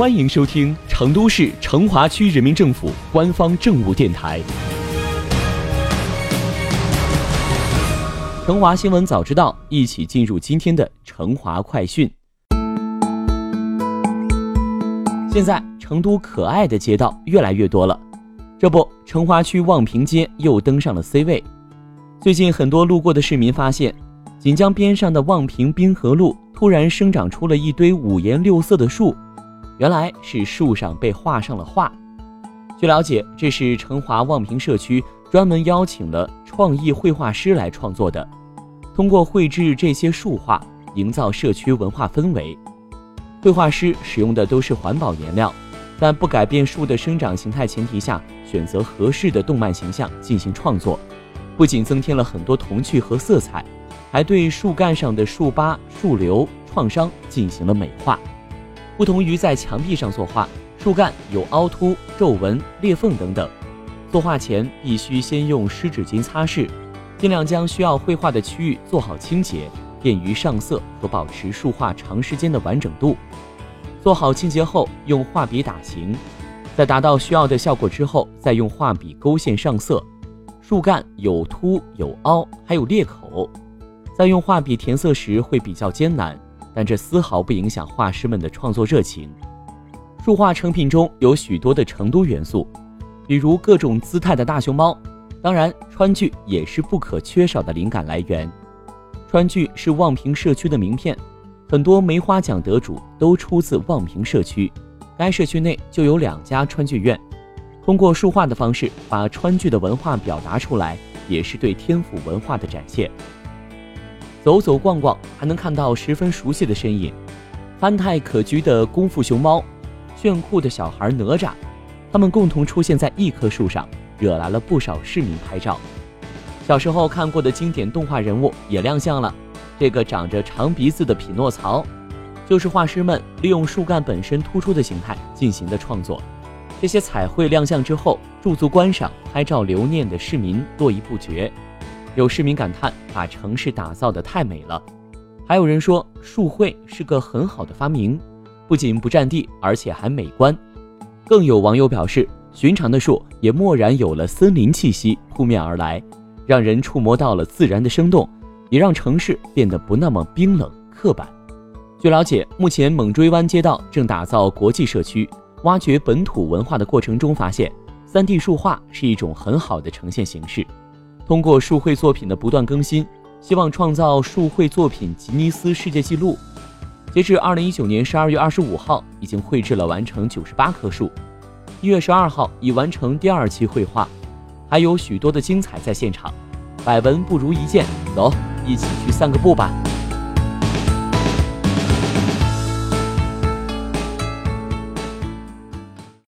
欢迎收听成都市成华区人民政府官方政务电台《成华新闻早知道》，一起进入今天的成华快讯。现在成都可爱的街道越来越多了，这不，成华区望平街又登上了 C 位。最近，很多路过的市民发现，锦江边上的望平滨河路突然生长出了一堆五颜六色的树。原来是树上被画上了画。据了解，这是成华望平社区专门邀请了创意绘画师来创作的，通过绘制这些树画，营造社区文化氛围。绘画师使用的都是环保颜料，在不改变树的生长形态前提下，选择合适的动漫形象进行创作，不仅增添了很多童趣和色彩，还对树干上的树疤、树瘤、创伤进行了美化。不同于在墙壁上作画，树干有凹凸、皱纹、裂缝等等。作画前必须先用湿纸巾擦拭，尽量将需要绘画的区域做好清洁，便于上色和保持树画长时间的完整度。做好清洁后，用画笔打形，在达到需要的效果之后，再用画笔勾线上色。树干有凸有凹，还有裂口，在用画笔填色时会比较艰难。但这丝毫不影响画师们的创作热情。树画成品中有许多的成都元素，比如各种姿态的大熊猫。当然，川剧也是不可缺少的灵感来源。川剧是望平社区的名片，很多梅花奖得主都出自望平社区。该社区内就有两家川剧院。通过树画的方式把川剧的文化表达出来，也是对天府文化的展现。走走逛逛，还能看到十分熟悉的身影：憨态可掬的功夫熊猫，炫酷的小孩哪吒，他们共同出现在一棵树上，惹来了不少市民拍照。小时候看过的经典动画人物也亮相了，这个长着长鼻子的匹诺曹，就是画师们利用树干本身突出的形态进行的创作。这些彩绘亮相之后，驻足观赏、拍照留念的市民络绎不绝。有市民感叹：“把城市打造的太美了。”还有人说：“树绘是个很好的发明，不仅不占地，而且还美观。”更有网友表示：“寻常的树也蓦然有了森林气息扑面而来，让人触摸到了自然的生动，也让城市变得不那么冰冷刻板。”据了解，目前猛追湾街道正打造国际社区，挖掘本土文化的过程中，发现 3D 树画是一种很好的呈现形式。通过数绘作品的不断更新，希望创造数绘作品吉尼斯世界纪录。截至二零一九年十二月二十五号，已经绘制了完成九十八棵树。一月十二号已完成第二期绘画，还有许多的精彩在现场。百闻不如一见，走，一起去散个步吧。